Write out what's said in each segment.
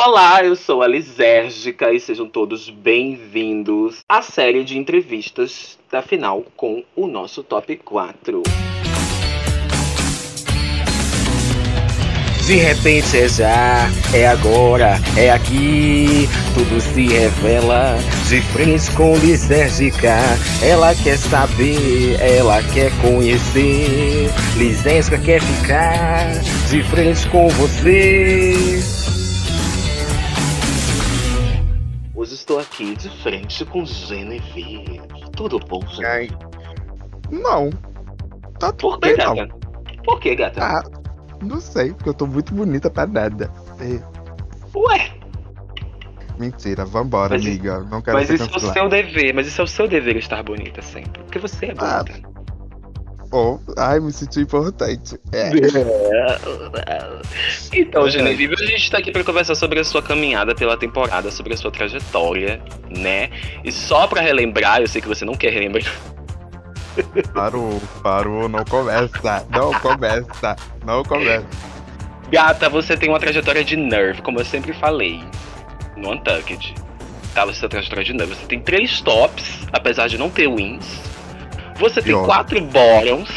Olá, eu sou a Lisérgica e sejam todos bem-vindos à série de entrevistas da final com o nosso top 4. De repente é já, é agora, é aqui, tudo se revela de frente com Lisérgica. Ela quer saber, ela quer conhecer. Lisérgica quer ficar de frente com você. Estou aqui de frente com Genevieve. Tudo bom, Genevieve? Não. Tá tudo Por que, bem, gata? não. Por que, gata? Ah, não sei, porque eu tô muito bonita pra nada. É, Ué, mentira, vambora, Mas- amiga. Não quero mas isso é o seu dever, mas isso é o seu dever estar bonita sempre. Porque você é Ah, Oh, ai, me senti importante. É. Então, É. Genevieve, a gente tá aqui pra conversar sobre a sua caminhada pela temporada, sobre a sua trajetória, né? E só pra relembrar, eu sei que você não quer relembrar, Parou, parou, não começa. Não começa. Não começa. Gata, você tem uma trajetória de nerve, como eu sempre falei no Untucked. Tá, você tem uma trajetória de nerve. Você tem três tops, apesar de não ter wins. Você tem Pior. quatro bottoms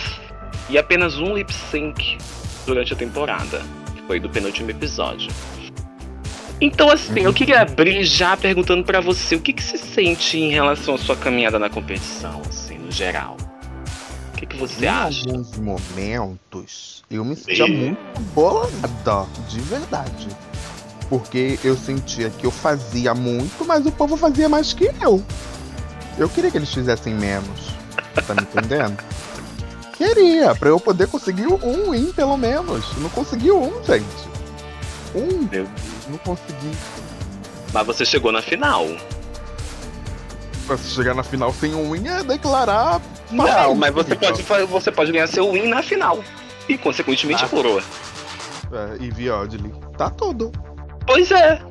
e apenas um lip sync durante a temporada. Que foi do penúltimo episódio. Então, assim, eu queria abrir já perguntando pra você o que, que se sente em relação à sua caminhada na competição, assim, no geral. O que, que você em acha? alguns momentos, eu me sentia Sim. muito bolada, de verdade. Porque eu sentia que eu fazia muito, mas o povo fazia mais que eu. Eu queria que eles fizessem menos. Tá me entendendo? Queria, pra eu poder conseguir um win, pelo menos. Não consegui um, gente. Um, Meu não consegui. Mas você chegou na final. Pra se chegar na final sem um win é declarar. Não, mas você pode, você pode ganhar seu win na final. E, consequentemente, Ah. a coroa. É, e Viodli. Tá tudo. Pois é.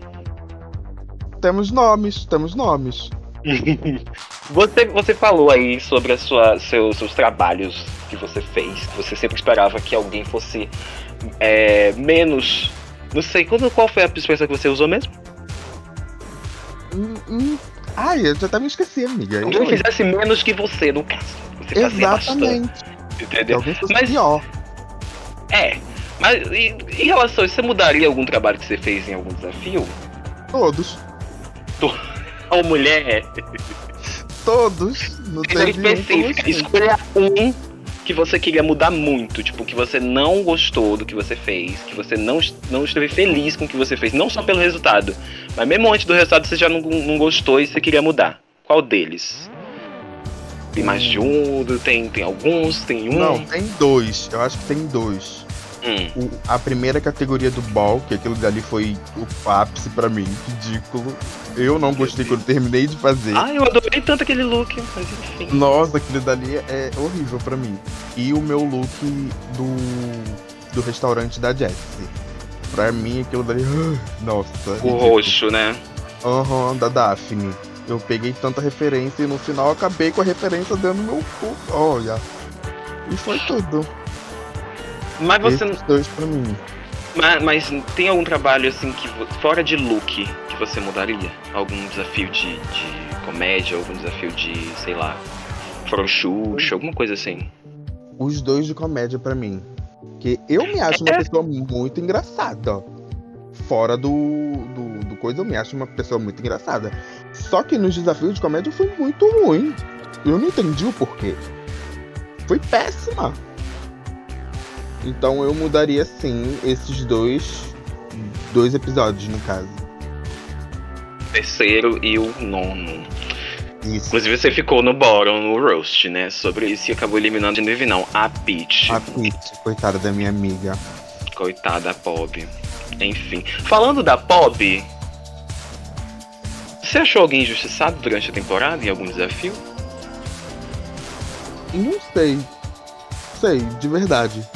Temos nomes, temos nomes. Você, você falou aí sobre a sua, seus, seus trabalhos que você fez. Você sempre esperava que alguém fosse é, menos. Não sei, quando, qual foi a expressão que você usou mesmo? Hum, hum. Ai, eu já até me esqueci, amiga. Alguém Eu- fizesse menos que você, no caso. Você bastante, Exatamente. Entendeu? alguém fosse Mas- pior. É. Mas e- em relação a isso, você mudaria algum trabalho que você fez em algum desafio? Todos. Ou mulher? Todos. Não um específica. gostei. Escolha um que você queria mudar muito, tipo, que você não gostou do que você fez, que você não, não esteve feliz com o que você fez, não só pelo resultado, mas mesmo antes do resultado você já não, não gostou e você queria mudar. Qual deles? Tem mais de um, tem, tem alguns, tem um. Não, tem dois. Eu acho que tem dois. Hum. O- a primeira categoria do ball, que aquilo dali foi o ápice pra mim. Ridículo. Eu não gostei quando terminei de fazer. Ah, eu adorei tanto aquele look, mas enfim. Nossa, aquilo dali é horrível pra mim. E o meu look do, do restaurante da Jessie. Pra mim, aquilo dali. Nossa. O ridículo. roxo, né? Aham, da Daphne. Eu peguei tanta referência e no final acabei com a referência dentro do meu cu. Olha. E foi tudo. Mas você. Esses dois pra mim. Mas, mas tem algum trabalho assim que fora de look que você mudaria? Algum desafio de, de comédia, algum desafio de, sei lá, frouxuxa, alguma coisa assim? Os dois de comédia pra mim. Que eu me acho uma pessoa muito engraçada. Fora do, do, do coisa, eu me acho uma pessoa muito engraçada. Só que nos desafios de comédia foi muito ruim. Eu não entendi o porquê. Foi péssima. Então eu mudaria sim esses dois. Dois episódios, no caso. Terceiro e o nono. Isso. Inclusive você ficou no bottom, no roast, né? Sobre isso e acabou eliminando de Genevieve, não. A Peach. A Pete, coitada da minha amiga. Coitada, Pob. Enfim. Falando da Pob. Você achou alguém injustiçado durante a temporada em algum desafio? Não sei. Sei, de verdade.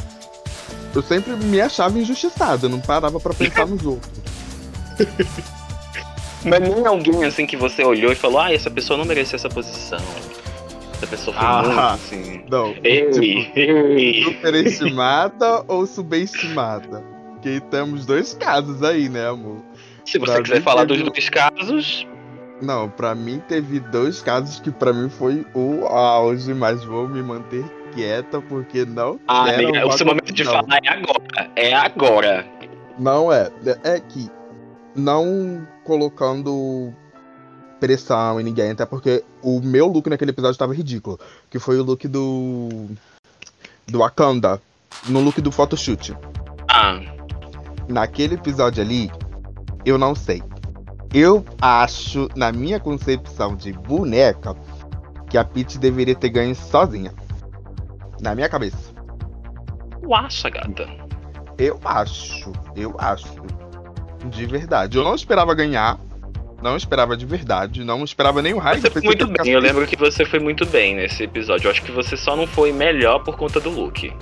Eu sempre me achava injustiçado, eu não parava pra pensar nos outros. Mas nem alguém assim que você olhou e falou, ah, essa pessoa não merecia essa posição. Essa pessoa foi Ah. muito assim. Não, Ei, tipo, ei. superestimada ou subestimada? Porque temos dois casos aí, né, amor? Se você Pra quiser falar teve dos dois casos, Não, pra mim teve dois casos que pra mim foi o auge, mas vou me manter quieta porque não ah, amiga, o uma seu momento de falar é agora. É agora. Não é. É que não colocando pressão em ninguém, até porque o meu look naquele episódio tava ridículo. Que foi o look do. Do Wakanda. No look do photoshoot. Ah, Naquele episódio ali, eu não sei. Eu acho, na minha concepção de boneca, que a Peach deveria ter ganho sozinha. Na minha cabeça. tu acha, gata? Eu acho, eu acho. De verdade. Eu não esperava ganhar. Não esperava de verdade. Não esperava nem o raio. Você foi muito bem, eu lembro que você foi muito bem nesse episódio. Eu acho que você só não foi melhor por conta do look.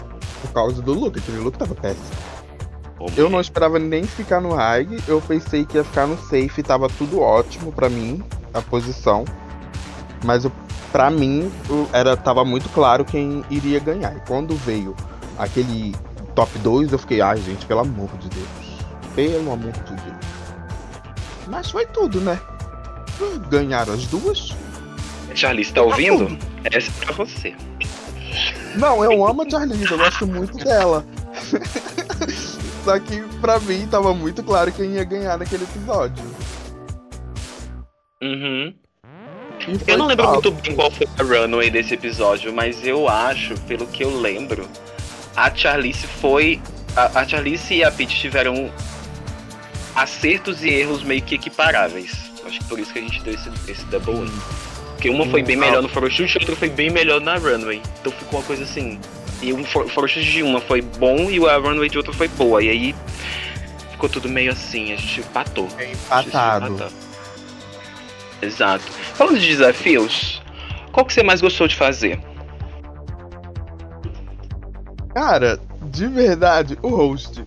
Por causa do look. Aquele look tava péssimo. Eu não esperava nem ficar no high. Eu pensei que ia ficar no safe. Tava tudo ótimo pra mim. A posição. Mas pra mim, era, tava muito claro quem iria ganhar. E quando veio aquele top 2, eu fiquei, ai gente, pelo amor de Deus. Pelo amor de Deus. Mas foi tudo, né? Ganharam as duas. Charlize, tá ouvindo? Essa é pra você. Não, eu amo a Charlize, eu gosto muito dela. Só que pra mim tava muito claro quem ia ganhar naquele episódio. Uhum. Eu não lembro top. muito bem qual foi a runway desse episódio, mas eu acho, pelo que eu lembro, a Charlize foi. A, a Charlize e a Peach tiveram acertos e erros meio que equiparáveis. Acho que por isso que a gente deu esse, esse double win. Porque uma foi bem Hum, melhor ah. no photoshoot e a outra foi bem melhor na runway. Então ficou uma coisa assim. E um photoshoot de uma foi bom e a runway de outra foi boa. E aí ficou tudo meio assim, a gente empatou. É gente empatado. empatou. Exato. Falando de desafios, qual que você mais gostou de fazer? Cara, de verdade, o host.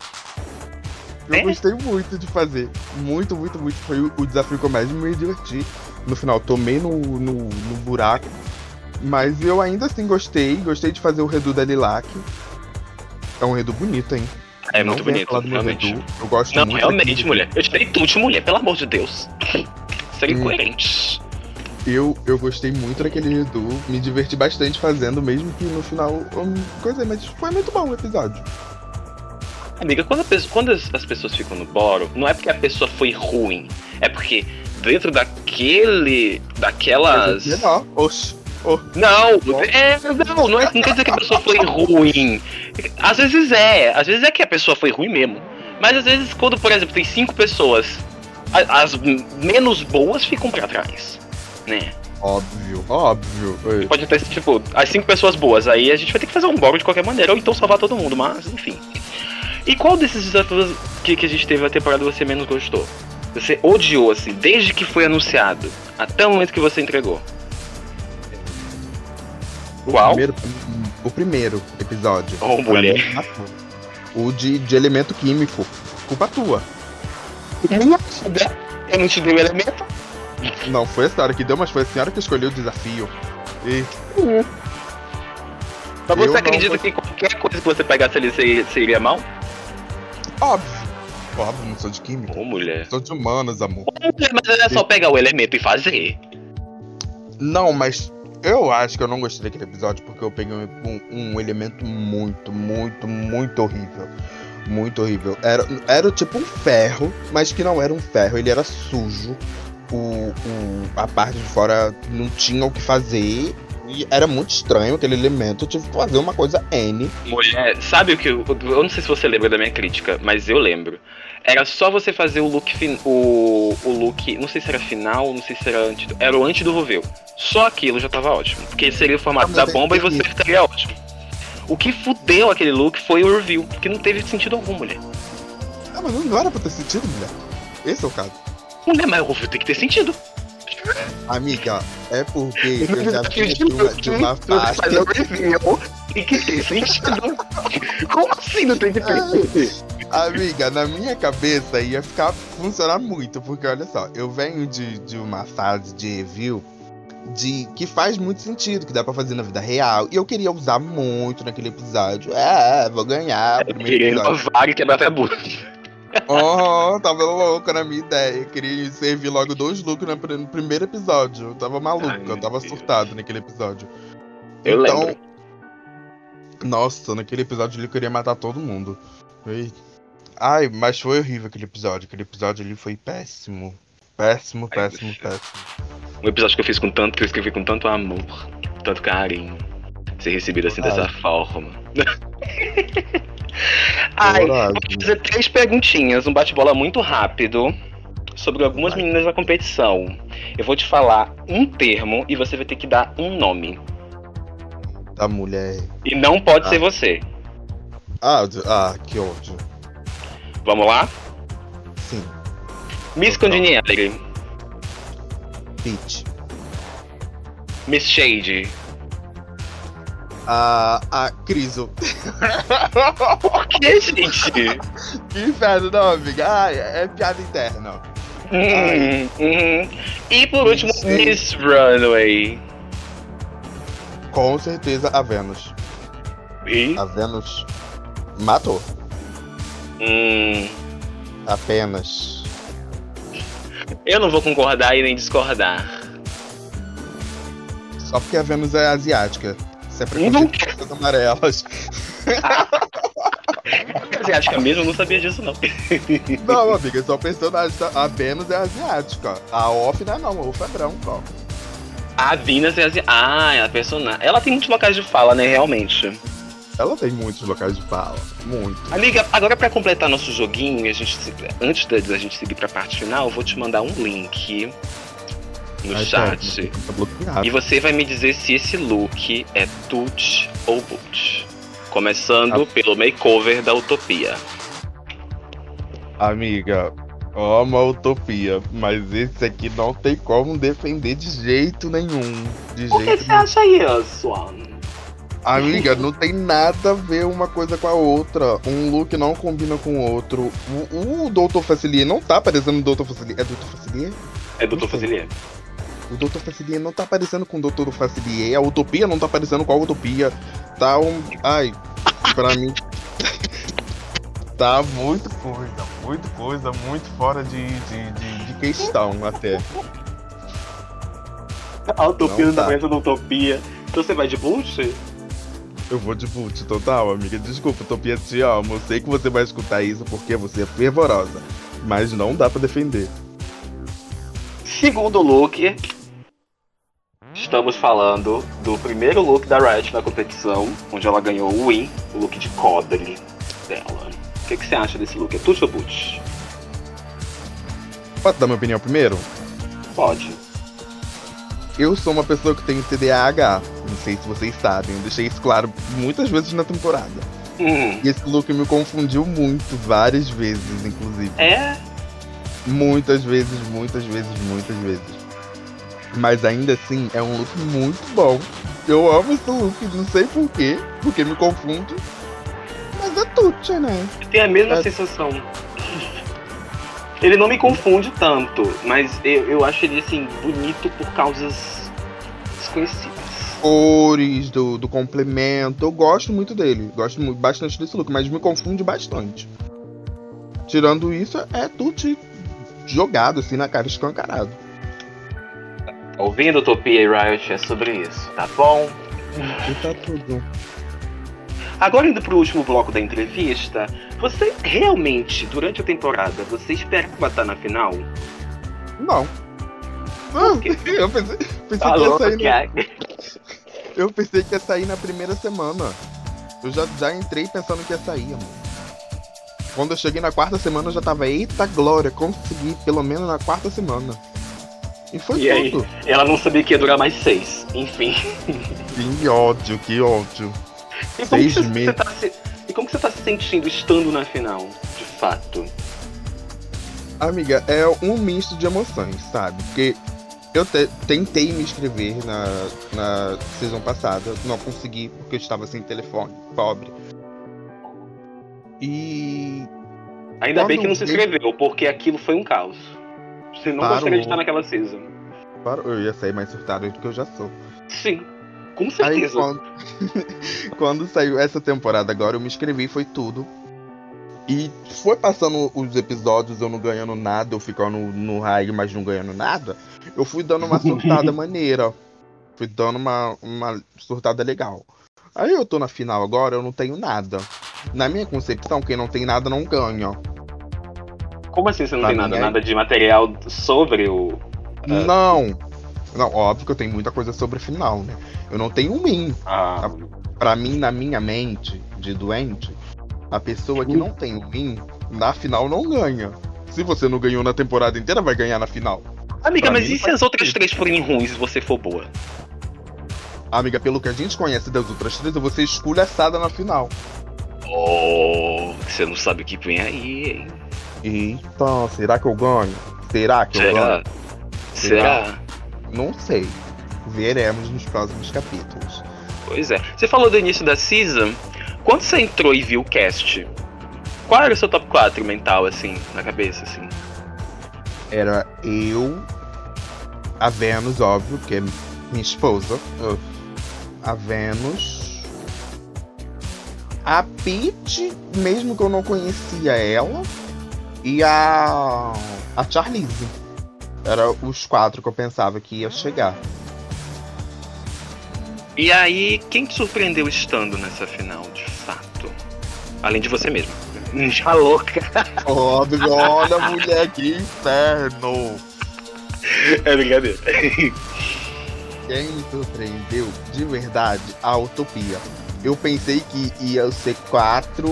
Eu É? gostei muito de fazer. Muito, muito, muito. Foi o, o desafio que eu mais me diverti. No final, tomei no, no, no buraco. Mas eu ainda assim gostei. Gostei de fazer o redu da Lilac. É um redu bonito, hein? É Não muito bonito, falar do meu realmente. redu. Eu gosto Não, muito. realmente, daquele- mulher. Eu tirei tudo de mulher, pelo amor de Deus. Serem Hum. coerentes. Eu, eu gostei muito daquele redu. Me diverti bastante fazendo, mesmo que no final. hum, Coisa, mas foi muito bom o episódio. Amiga, quando, pessoa- quando as, as pessoas ficam no boro, não é porque a pessoa foi ruim. É porque dentro daquele. daquelas. Menor. Oh, Não, é, não, não, é, não quer dizer que a pessoa foi ruim. Às vezes é, às vezes é que a pessoa foi ruim mesmo. Mas às vezes, quando, por exemplo, tem cinco pessoas, as menos boas ficam pra trás. Né? óbvio, óbvio. Oi. Pode ter, tipo, as cinco pessoas boas, aí a gente vai ter que fazer um boro de qualquer maneira, ou então salvar todo mundo, mas enfim. E qual desses desafios que, que a gente teve na temporada você menos gostou? Você odiou, assim, desde que foi anunciado, até o momento que você entregou. O Qual? Primeiro, o primeiro episódio. Oh, mulher. O de, de elemento químico. Culpa tua. Eu não te dei o elemento. Não foi a senhora que deu, mas foi a senhora que escolheu o desafio. E Mas Eu você não acredita vou- que qualquer coisa que você pegasse ali seria, seria mal? óbvio. Óbvio, não sou de química. Ô, mulher. Sou de humanas, amor. Mas é só pegar o elemento e fazer. Não, mas eu acho que eu não gostei daquele episódio porque eu peguei um, um elemento muito, muito, muito horrível. Muito horrível. Era, era tipo um ferro, mas que não era um ferro, ele era sujo. O, o- a parte de fora não tinha o que fazer. E era muito estranho aquele elemento. Eu tive que fazer uma coisa N. Mulher, sabe o que eu. Eu não sei se você lembra da minha crítica, mas eu lembro. Era só você fazer o look. fin- O, o look. Não sei se era final, não sei se era antes. do- Era o antes do Roveu. Só aquilo já tava ótimo. Porque seria o formato Ah, mas da bomba e você ficaria ótimo. O que fudeu aquele look foi o review, porque não teve sentido algum, mulher. Ah, mas não era pra ter sentido, mulher. Esse é o caso. Mulher, mas o review tem que ter sentido. Amiga, é porque eu já vi de uma, de uma faixa. o review, tem que ter sentido. Como assim não tem que ter? Amiga, na minha cabeça ia ficar funcionar muito, porque olha só, eu venho de, de uma fase de review de que faz muito sentido, que dá pra fazer na vida real, e eu queria usar muito naquele episódio. É, vou ganhar Querendo episódio. uma vaga e quebrar bunda. Oh, tava louca na minha ideia. Eu queria servir logo dois looks no pr- no primeiro episódio. Eu tava maluco, Ai, eu tava Deus. surtado naquele episódio. Eu então, lembro. nossa, naquele episódio ele queria matar todo mundo. Foi- Ai, mas foi horrível aquele episódio. Aquele episódio ali foi péssimo. Péssimo, Ai, péssimo, bicho. péssimo. Um episódio que eu fiz com tanto, que eu escrevi com tanto amor, tanto carinho. Ser recebido assim dessa forma. Ai, vou fazer três perguntinhas, um bate-bola muito rápido sobre algumas Vai. meninas da competição. Eu vou te falar um termo e você vai ter que dar um nome. Da mulher. E não pode Ah. ser você. Ah, ah, que ódio. Vamos lá? Sim, Miss Total. Congeniality, Peach. Miss Shade. Ah, a Criso. Por que, gente? que inferno, não, amiga. É piada interna. Hum, hum. E por último, Miss Miss Runway. Com certeza a Vênus. E? A Vênus matou. Hum, Apenas. eu não vou concordar e nem discordar. Só porque a Vênus é asiática. Isso é preconceito com as amarelas. Asiática mesmo, eu não sabia disso não. Não, amiga, só personagem. A Vênus é asiática. A Off não é não, a Off é branca. A Venus é asiática. Ah, é a personagem. Ela tem muitos locais de fala, né, realmente. Ela tem muitos locais de fala. Muito. Amiga, agora pra completar nosso joguinho, a gente, antes da, da gente seguir pra parte final, eu vou te mandar um link no Ai, chat. tá bloqueado. E você vai me dizer se esse look é tut ou boot. Começando Ah. pelo makeover da Utopia. Amiga, amo a utopia, mas esse aqui não tem como defender de jeito nenhum. De jeito nenhum. acha isso? Amiga, não tem nada a ver uma coisa com a outra. Um look não combina com o outro. O, o Doutor Facilier não tá parecendo o Doutor Facilier. É Doutor Facilier? É Doutor sei. Facilier. O Doutor Facilier não tá parecendo com o Doutor Facilier. A Utopia não tá parecendo com a Utopia. Tá um. Ai, pra mim. tá muito coisa, muito coisa, muito fora de, de, de, de questão até. A Utopia Não não tá parecendo Utopia. Então você vai de boot? Eu vou de boot total, amiga. Desculpa, Utopia, te amo. Eu sei que você vai escutar isso porque você é fervorosa. Mas não dá pra defender. Segundo look. Estamos falando do primeiro look da Riot na competição, onde ela ganhou o win, o look de cobre dela. O que, que você acha desse look? É tut ou boot? Posso dar minha opinião primeiro? Pode. Eu sou uma pessoa que tem TDAH. Não sei se vocês sabem. Eu deixei isso claro muitas vezes na temporada. Hum, E esse look me confundiu muito, várias vezes, inclusive. é. Muitas vezes, muitas vezes, muitas vezes. Mas ainda assim, é um look muito bom. Eu amo esse look, não sei porquê, porque me confunde. Mas é tudo, né? Tem a mesma É. sensação. Ele não me confunde tanto, mas eu, eu acho ele assim bonito por causas desconhecidas. Cores do, do complemento, eu gosto muito dele. Gosto muito, bastante desse look, mas me confunde bastante. Tirando isso, é tudo jogado assim na cara, escancarado. Ouvindo Utopia e Riot é sobre isso, tá bom? E tá tudo. Agora indo pro último bloco da entrevista, você realmente, durante a temporada, você esperava estar na final? Não. Não, eu pensei, pensei Tá que ia sair que? Eu pensei que ia sair na primeira semana. Eu já, já entrei pensando que ia sair, mano. Quando eu cheguei na quarta semana, eu já tava, eita glória, consegui pelo menos na quarta semana. E foi E aí? tudo. Ela não sabia que ia durar mais seis. Enfim. Que ódio, que ódio. E como, Seis meses. tá se, e como que você tá se sentindo estando na final, de fato? Amiga, é um misto de emoções, sabe? Porque eu te- tentei me inscrever na, na season passada, não consegui porque eu estava sem telefone, pobre. E Ainda bem que não se eu- inscreveu, porque aquilo foi um caos. Você não Parou. gostaria de estar naquela season. para- eu ia sair mais surtado do que eu já sou. Sim, com Aí certeza. quando, quando saiu essa temporada agora, eu me inscrevi, foi tudo. E foi passando os episódios, eu não ganhando nada, eu ficando no raio, mas não ganhando nada. Eu fui dando uma surtada maneira. Fui dando uma, uma surtada legal. Aí eu tô na final agora, eu não tenho nada. Na minha concepção, quem não tem nada não ganha. Como assim você não Pra tem mim nada, é- nada de material sobre o. Não. Não, óbvio que eu tenho muita coisa sobre a final, né? Eu não tenho um win. Ah, Pra mim, na minha mente de doente, a pessoa que não tem um win, na final não ganha. Se você não ganhou na temporada inteira, vai ganhar na final. Amiga, pra mas mim e se as outras três forem ruins e você for boa? Amiga, pelo que a gente conhece das outras três, eu vou ser esculhaçada na final. Oh, você não sabe o que vem aí, hein? Então, será que eu ganho? Será que eu Será? ganho? Será? Não sei. Veremos nos próximos capítulos. Pois é. Você falou do início da season. Quando você entrou e viu o cast, qual era o seu top 4 mental, assim, na cabeça, assim? Era eu, a Vênus, óbvio, que é minha esposa. A Vênus. A Peach, mesmo que eu não conhecia ela. E a. A Charlize. Era os quatro que eu pensava que ia chegar. E aí, quem te surpreendeu estando nessa final, de fato? Além de você mesmo. Já louca. Óbvio, olha, mulher, que inferno! É brincadeira. Quem me surpreendeu de verdade a Utopia. Eu pensei que ia ser quatro.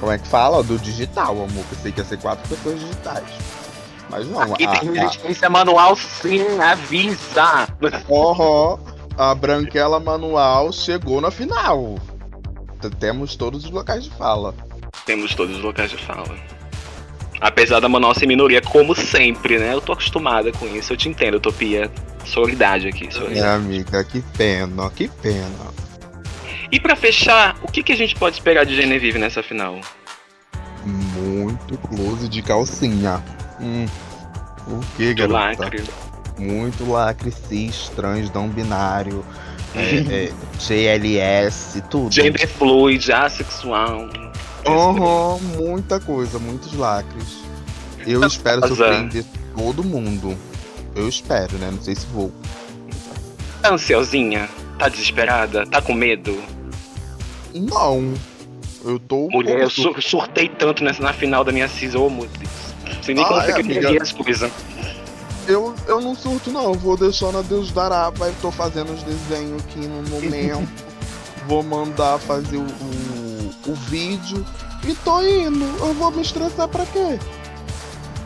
Como é que fala? Do digital, amor. Pensei que ia ser quatro pessoas digitais. Mas não, Aqui a, tem a, resistência manual sim, avisa. Aham, a Branquela Manual chegou na final. Temos todos os locais de fala. Temos todos os locais de fala. Apesar da ser minoria, como sempre, né? Eu tô acostumada com isso, eu te entendo, Utopia. Solidade aqui, É, solidade. amiga, que pena, que pena. E pra fechar, o que, que a gente pode esperar de Genevieve nessa final? Muito close de calcinha. Hum. O que, Do garota? lacre. Muito lacre, cis, trans, não binário, é, é, GLS, tudo. Gender fluid, assexual. Aham, muita coisa, muitos lacres. Eu espero Azar. surpreender todo mundo. Eu espero, né? Não sei se vou. Tá ansiosinha? Tá desesperada? Tá com medo? Não. Eu tô. um Mulher, eu sur- surtei tanto nessa, na final da minha season, oh, meu Deus. Não sei nem eu amiga. entendi as coisas. Eu, eu não surto, não. Eu Vou deixando a Deus dará. Vai, tô fazendo os desenhos aqui no momento. vou mandar fazer o, o, o vídeo. E tô indo. Eu vou me estressar pra quê?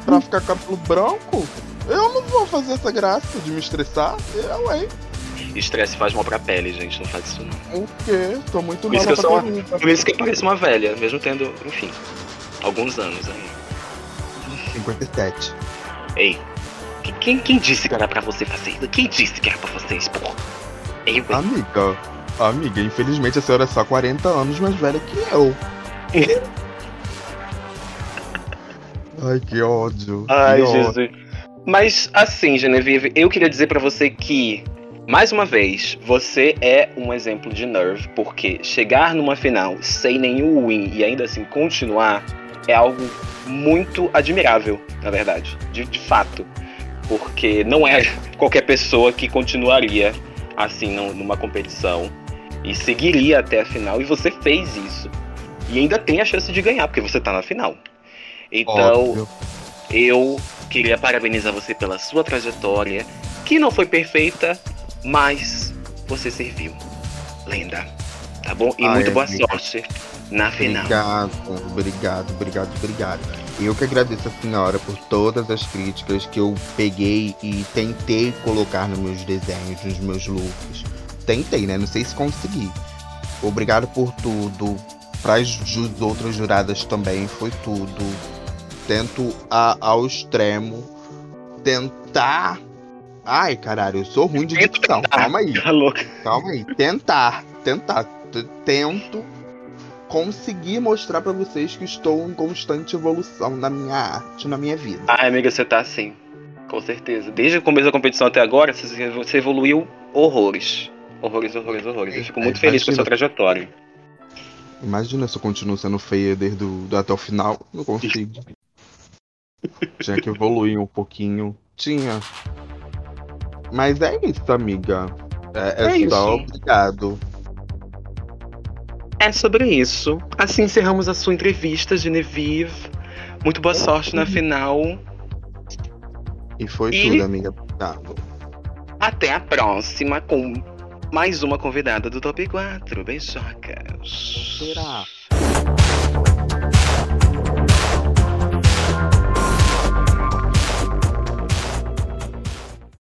Pra ficar cabelo branco? Eu não vou fazer essa graça de me estressar. Eu, hein? Estresse faz mal pra pele, gente, não faz isso não. O quê? Tô muito Por mal isso que eu pra sou uma-. Por isso que eu pareço uma velha, mesmo tendo, enfim, alguns anos aí. 57. Ei, que- quem, quem disse que era pra você fazer isso? Quem disse que era pra vocês, pô? Eu, hein? Amiga, amiga, infelizmente a senhora é só 40 anos mais velha que eu. Ai, que ódio. Ai, que ódio. Jesus. Mas assim, Genevieve, eu queria dizer pra você que, mais uma vez, você é um exemplo de nerve, porque chegar numa final sem nenhum win e ainda assim continuar é algo muito admirável, na verdade, de, de fato. Porque não é qualquer pessoa que continuaria assim num- numa competição e seguiria até a final, e você fez isso. E ainda tem a chance de ganhar, porque você tá na final. Então, Óbvio. eu queria parabenizar você pela sua trajetória, que não foi perfeita, mas você serviu. Lenda. Tá bom? E Ai, muito boa amiga. sorte na final. Obrigado, obrigado, obrigado, obrigado. Eu que agradeço a senhora por todas as críticas que eu peguei e tentei colocar nos meus desenhos, nos meus looks. Tentei, né? Não sei se consegui. Obrigado por tudo. Para as outras juradas também foi tudo. Tento a- ao extremo tentar. Ai, caralho, eu sou ruim de dicção. Calma aí. Tá louca. Calma aí, tentar, tentar, tento conseguir mostrar pra vocês que estou em constante evolução na minha arte, na minha vida. Ai, amiga, você tá assim. Com certeza. Desde o começo da competição até agora, você evoluiu horrores. Horrores, horrores, horrores. Eu fico muito É, feliz com a imagina. sua trajetória. Imagina se eu continuo sendo feia desde do, até o final. Não consigo. Tinha que evoluir um pouquinho. Tinha. Mas é isso, amiga. É, é, É só isso. obrigado. É sobre isso. Assim encerramos a sua entrevista, Genevieve. Muito boa sorte na final. E foi E- tudo, amiga. Obrigado. Até a próxima com mais uma convidada do Top 4, bem socas. Será?